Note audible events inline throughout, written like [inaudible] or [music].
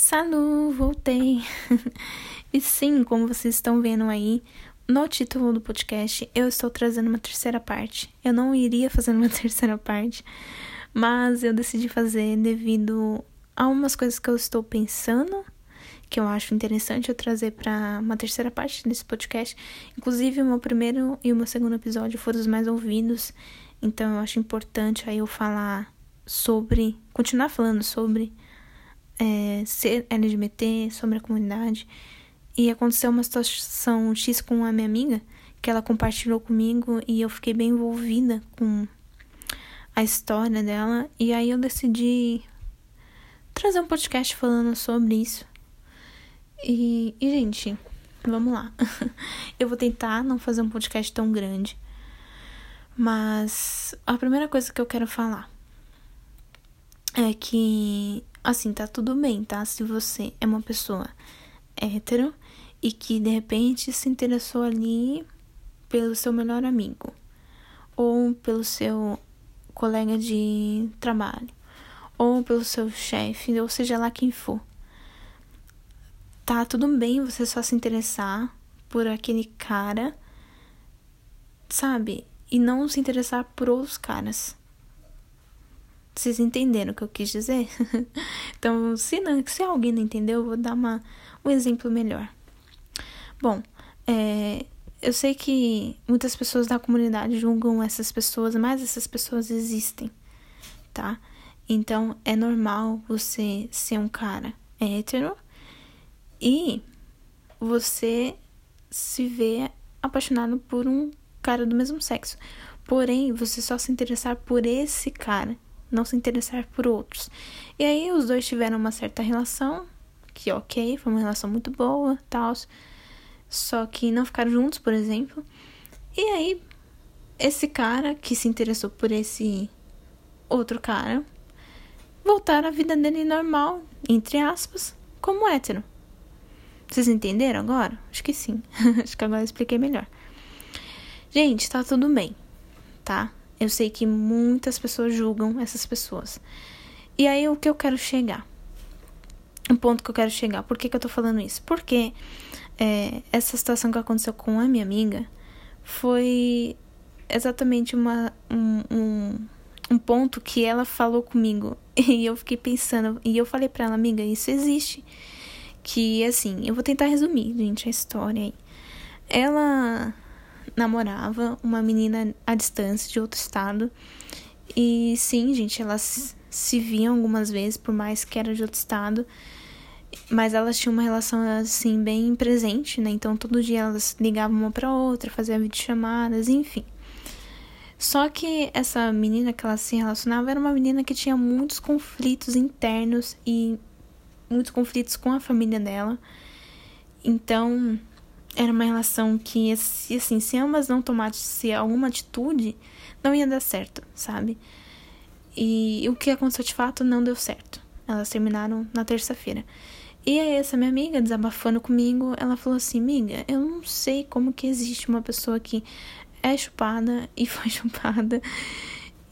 Salu, voltei. [laughs] e sim, como vocês estão vendo aí, no título do podcast, eu estou trazendo uma terceira parte. Eu não iria fazer uma [laughs] terceira parte, mas eu decidi fazer devido a umas coisas que eu estou pensando, que eu acho interessante eu trazer para uma terceira parte desse podcast. Inclusive, o meu primeiro e o meu segundo episódio foram os mais ouvidos, então eu acho importante aí eu falar sobre, continuar falando sobre é, ser LGBT, sobre a comunidade. E aconteceu uma situação X com a minha amiga, que ela compartilhou comigo e eu fiquei bem envolvida com a história dela. E aí eu decidi trazer um podcast falando sobre isso. E, e gente, vamos lá. [laughs] eu vou tentar não fazer um podcast tão grande. Mas a primeira coisa que eu quero falar é que Assim, tá tudo bem, tá? Se você é uma pessoa hétero e que de repente se interessou ali pelo seu melhor amigo ou pelo seu colega de trabalho ou pelo seu chefe, ou seja lá quem for. Tá tudo bem você só se interessar por aquele cara, sabe? E não se interessar por outros caras. Vocês entenderam o que eu quis dizer? [laughs] então, se, não, se alguém não entendeu, eu vou dar uma, um exemplo melhor. Bom, é, eu sei que muitas pessoas da comunidade julgam essas pessoas, mas essas pessoas existem, tá? Então, é normal você ser um cara hétero e você se ver apaixonado por um cara do mesmo sexo. Porém, você só se interessar por esse cara não se interessar por outros. E aí os dois tiveram uma certa relação, que ok, foi uma relação muito boa, tal. Só que não ficaram juntos, por exemplo. E aí esse cara que se interessou por esse outro cara voltaram à vida dele normal, entre aspas, como hétero. Vocês entenderam agora? Acho que sim. [laughs] Acho que agora eu expliquei melhor. Gente, tá tudo bem, tá? Eu sei que muitas pessoas julgam essas pessoas. E aí o que eu quero chegar? Um ponto que eu quero chegar. Por que, que eu tô falando isso? Porque é, essa situação que aconteceu com a minha amiga foi exatamente uma, um, um, um ponto que ela falou comigo. [laughs] E eu fiquei pensando. E eu falei pra ela, amiga, isso existe. Que assim, eu vou tentar resumir, gente, a história aí. Ela namorava uma menina à distância de outro estado. E sim, gente, elas se viam algumas vezes, por mais que era de outro estado. Mas elas tinham uma relação assim bem presente, né? Então todo dia elas ligavam uma para outra, faziam videochamadas, enfim. Só que essa menina que ela se relacionava era uma menina que tinha muitos conflitos internos e muitos conflitos com a família dela. Então, era uma relação que, assim, se ambas não tomassem alguma atitude, não ia dar certo, sabe? E o que aconteceu de fato não deu certo. Elas terminaram na terça-feira. E aí, essa minha amiga, desabafando comigo, ela falou assim: Amiga, eu não sei como que existe uma pessoa que é chupada e [laughs] foi chupada.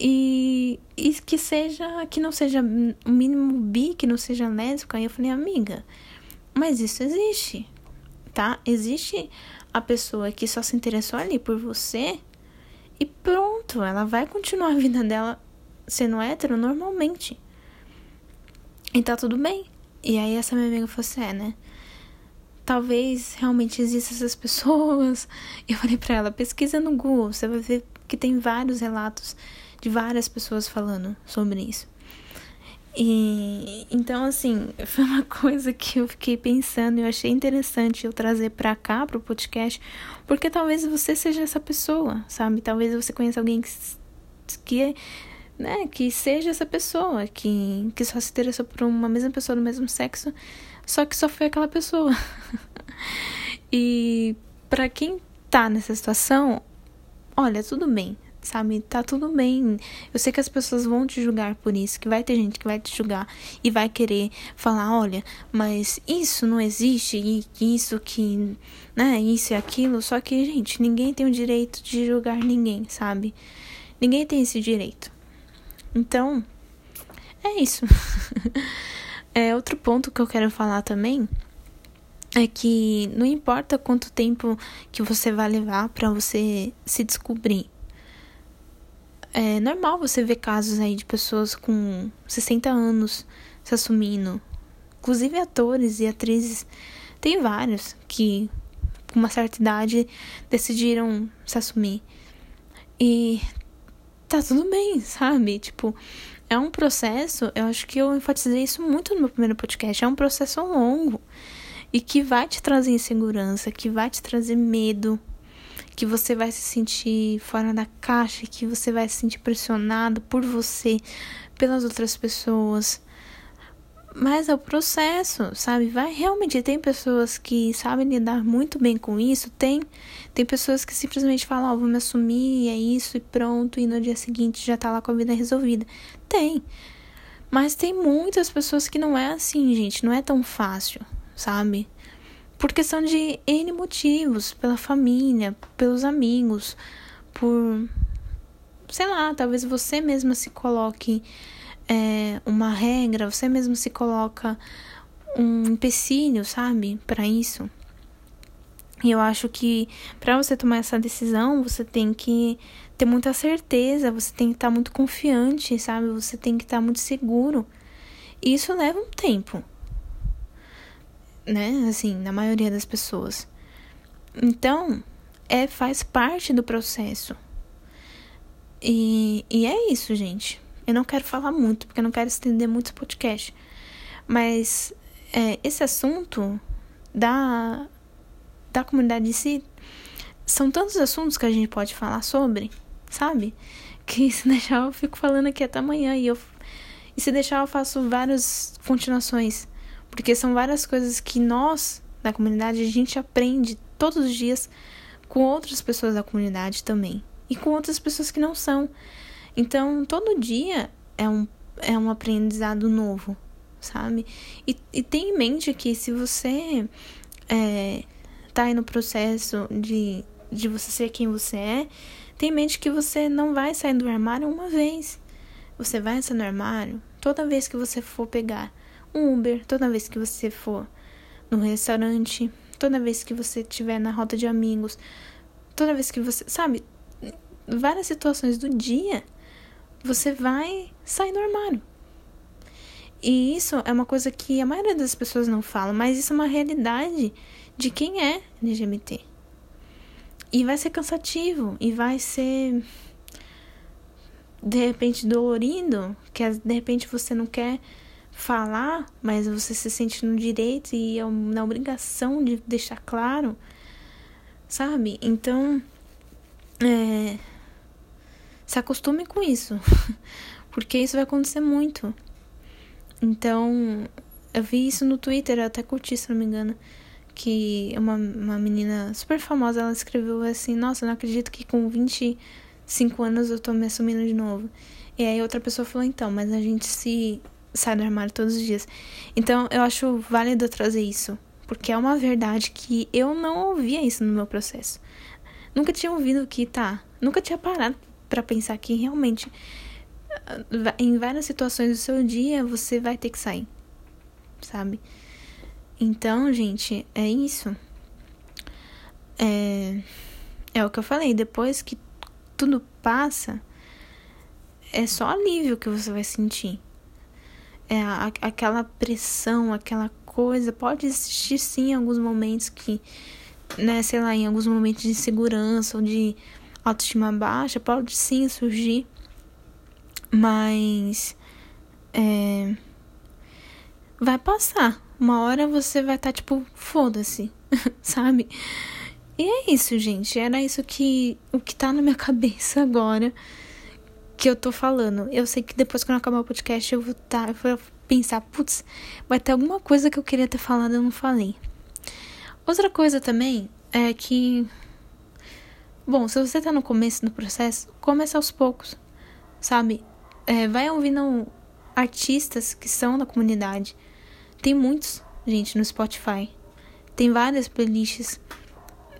E, e que seja, que não seja o mínimo bi, que não seja lésbica. Aí eu falei, amiga, mas isso existe tá? Existe a pessoa que só se interessou ali por você e pronto, ela vai continuar a vida dela sendo hétero normalmente. E tá tudo bem. E aí essa minha amiga falou assim, é, né? Talvez realmente existam essas [laughs] pessoas. Eu falei pra ela, pesquisa no Google, você vai ver que tem vários relatos de várias pessoas falando sobre isso. E então assim, [laughs] foi uma coisa que eu fiquei pensando e eu achei interessante eu trazer para cá pro podcast, porque talvez você seja essa pessoa, sabe? Talvez você conheça alguém que que né, que seja essa pessoa, que que só se interessou por uma mesma pessoa do mesmo sexo, só que só foi aquela pessoa. [laughs] e para quem tá nessa situação, olha, tudo bem, sabe? Tá tudo bem. Eu sei que as pessoas vão te julgar por isso, que vai ter gente que vai te julgar e vai querer falar, olha, mas isso não existe e isso que, né, isso e aquilo. Só que, gente, ninguém tem o direito de julgar ninguém, sabe? Ninguém tem esse direito. Então, é isso. [laughs] É, outro ponto que eu quero falar também é que não importa quanto tempo que você vai levar para você se descobrir. É normal você ver casos aí de pessoas com 60 anos se assumindo. Inclusive atores e atrizes. Tem vários que com uma certa idade decidiram se assumir. E tá tudo bem, sabe? Tipo, é um processo, eu acho que eu enfatizei isso muito no meu primeiro podcast, é um processo longo e que vai te trazer insegurança, que vai te trazer medo, que você vai se sentir fora da caixa, que você vai se sentir pressionado por você, pelas outras pessoas. Mas é o processo, sabe? Vai realmente tem pessoas que sabem lidar muito bem com isso, tem tem pessoas que simplesmente falam, ó, oh, vou me assumir, é isso e pronto, e no dia seguinte já tá lá com a vida resolvida. Tem. Mas tem muitas pessoas que não é assim, gente, não é tão fácil sabe? Por questão de N motivos, pela família, pelos amigos, por. Sei lá, talvez você mesma se coloque é, uma regra, você mesmo se coloca um empecilho, sabe, para isso. E eu acho que para você tomar essa decisão, você tem que ter muita certeza, você tem que estar muito confiante, sabe? Você tem que estar muito seguro. E isso leva um tempo né? Assim, na maioria das pessoas. Então, é faz parte do processo. E, e é isso, gente. Eu não quero falar muito, porque eu não quero estender muito o podcast. Mas é, esse assunto da, da comunidade em si são tantos assuntos que a gente pode falar sobre, sabe? Que [laughs] se deixar eu fico falando aqui até amanhã e eu e se deixar eu faço várias continuações. Porque são várias coisas que nós, da comunidade, a gente aprende todos os dias com outras pessoas da comunidade também. E com outras pessoas que não são. Então, todo dia é um, é um aprendizado novo, sabe? E, e tem em mente que se você é, tá aí no processo de, de você ser quem você é, tem em mente que você não vai sair do armário uma vez. Você vai sair do armário toda vez que você for pegar um Uber toda vez que você for no restaurante, toda vez que você estiver na roda de amigos, toda vez que você, sabe, várias situações do dia, você vai sair do armário. E isso é uma coisa que a maioria das pessoas não fala, mas isso é uma realidade de quem é LGBT. E vai ser cansativo, e vai ser de repente dolorido, que de repente você não quer falar, mas você se sente no direito e é na obrigação de deixar claro, sabe? Então, é, se acostume com isso, [laughs] porque isso vai acontecer muito. Então, eu vi isso no Twitter, eu até curti, se não me engano, que uma, uma menina super famosa, ela escreveu assim, nossa, não acredito que com 25 anos eu tô me assumindo de novo. E aí outra pessoa falou, então, mas a gente se sai do armário todos os dias. Então eu acho válido trazer isso, porque é uma verdade que eu não ouvia isso no meu processo. Nunca tinha ouvido que tá, nunca tinha parado para pensar que realmente ah, em várias situações do seu dia você vai ter que sair, sabe? Então, gente, é isso. É, é o que eu falei, depois que tudo passa, é só alívio que você vai sentir é, a, aquela pressão, aquela coisa. Pode existir sim em alguns momentos que, né, sei lá, em alguns momentos de insegurança ou de autoestima baixa, pode sim surgir. Mas é, vai passar. Uma hora você vai estar tá, tipo, foda-se, [laughs] sabe? E é isso, gente. Era isso que o que tá na minha cabeça agora que eu tô falando. Eu sei que depois, quando acabar o podcast, eu vou, tá, eu vou pensar, putz, vai ter alguma coisa que eu queria ter falado e eu não falei. Outra coisa também é que. Bom, se você tá no começo do processo, comece aos poucos, sabe? É, vai ouvindo artistas que são da comunidade. Tem muitos, gente, no Spotify. Tem várias playlists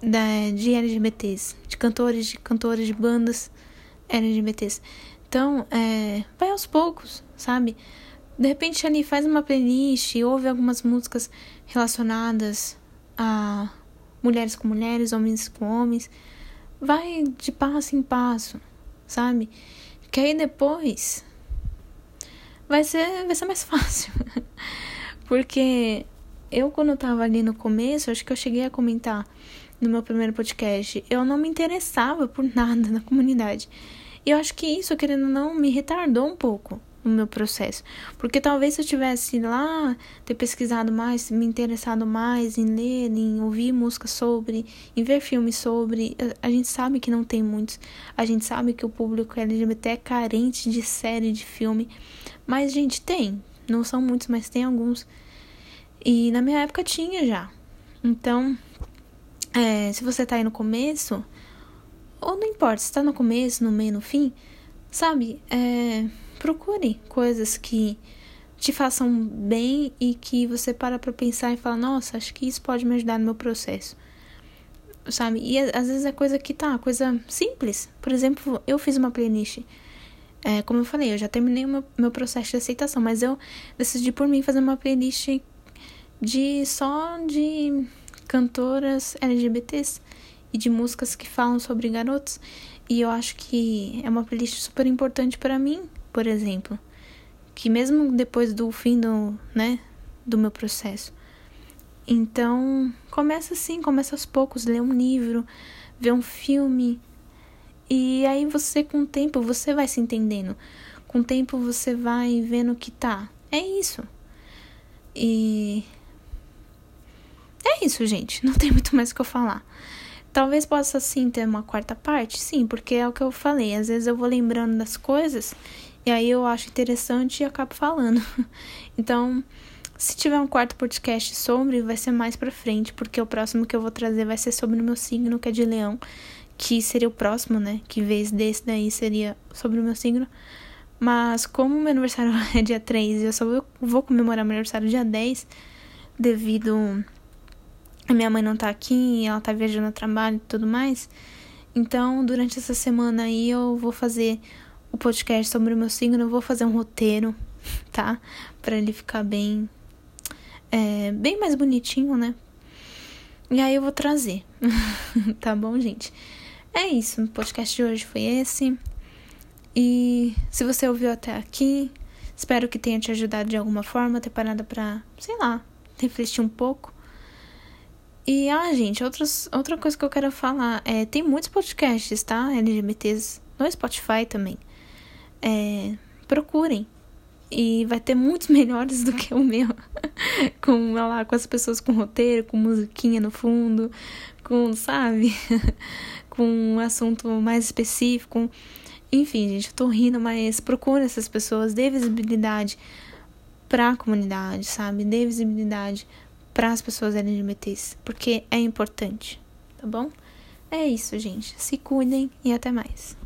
da, de LGBTs, de cantores, de cantoras, de bandas LGBTs. Então, é, vai aos poucos, sabe? De repente ali faz uma playlist, ouve algumas músicas relacionadas a mulheres com mulheres, homens com homens. Vai de passo em passo, sabe? Que aí depois vai ser, vai ser mais [laughs] fácil. Porque eu, quando eu tava ali no começo, acho que eu cheguei a comentar no meu primeiro podcast, eu não me interessava por nada na comunidade. E eu acho que isso, querendo ou não, me retardou um pouco no meu processo. Porque talvez se eu tivesse lá, ter pesquisado mais, me interessado mais em ler, em ouvir música sobre, em ver filmes sobre, a gente sabe que não tem muitos. A gente sabe que o público LGBT é carente de série, de filme. Mas, gente, tem. Não são muitos, mas tem alguns. E na minha época tinha já. Então, é, se você tá aí no começo, ou não importa, se tá no começo, no meio, no fim, sabe? É, procure coisas que te façam bem e que você para pra pensar e fala, nossa, acho que isso pode me ajudar no meu processo. Sabe? E às vezes é coisa que tá, coisa simples. Por exemplo, eu fiz uma playlist. É, como eu falei, eu já terminei o meu, meu processo de aceitação, mas eu decidi por mim fazer uma playlist de só de cantoras LGBTs e de músicas que falam sobre garotos. E eu acho que é uma playlist super importante para mim, por exemplo, que mesmo depois do fim do, né, do meu processo. Então, começa assim, começa aos poucos, lê um livro, vê um filme. E aí você com o tempo você vai se entendendo. Com o tempo você vai vendo que tá. É isso. E é isso, gente. Não tem muito mais o que eu falar. Talvez possa sim ter uma quarta parte, sim, porque é o que eu falei. Às vezes eu vou lembrando das coisas e aí eu acho interessante e acabo falando. [laughs] Então, se tiver um quarto podcast sobre, vai ser mais pra frente, porque o próximo que eu vou trazer vai ser sobre o meu signo, que é de leão, que seria o próximo, né? Que vez desse daí seria sobre o meu signo. Mas como meu aniversário [laughs] é dia 3 e eu só vou comemorar meu aniversário dia 10, devido a minha mãe não tá aqui, ela tá viajando a trabalho e tudo mais. Então, durante essa semana aí eu vou fazer o podcast sobre o meu signo, eu vou fazer um roteiro, [laughs] tá? Para ele ficar bem é, bem mais bonitinho, né? E aí eu vou trazer. [laughs] tá bom, gente? É isso, o podcast de hoje foi esse. E se você ouviu até aqui, espero que tenha te ajudado de alguma forma, ter parado pra, sei lá, refletir um pouco. E, ah, gente, outros, outra coisa que eu quero falar é: tem muitos podcasts, tá? LGBTs no Spotify também. É, procurem. E vai ter muitos [laughs] melhores do que o meu. [laughs] com, lá, com as pessoas com roteiro, com musiquinha no fundo, com, sabe? [laughs] com um assunto mais específico. Enfim, gente, eu tô rindo, mas procure essas pessoas, dê visibilidade pra comunidade, sabe? Dê visibilidade para as pessoas LGBTs, porque é importante, tá bom? É isso, gente. Se cuidem e até mais.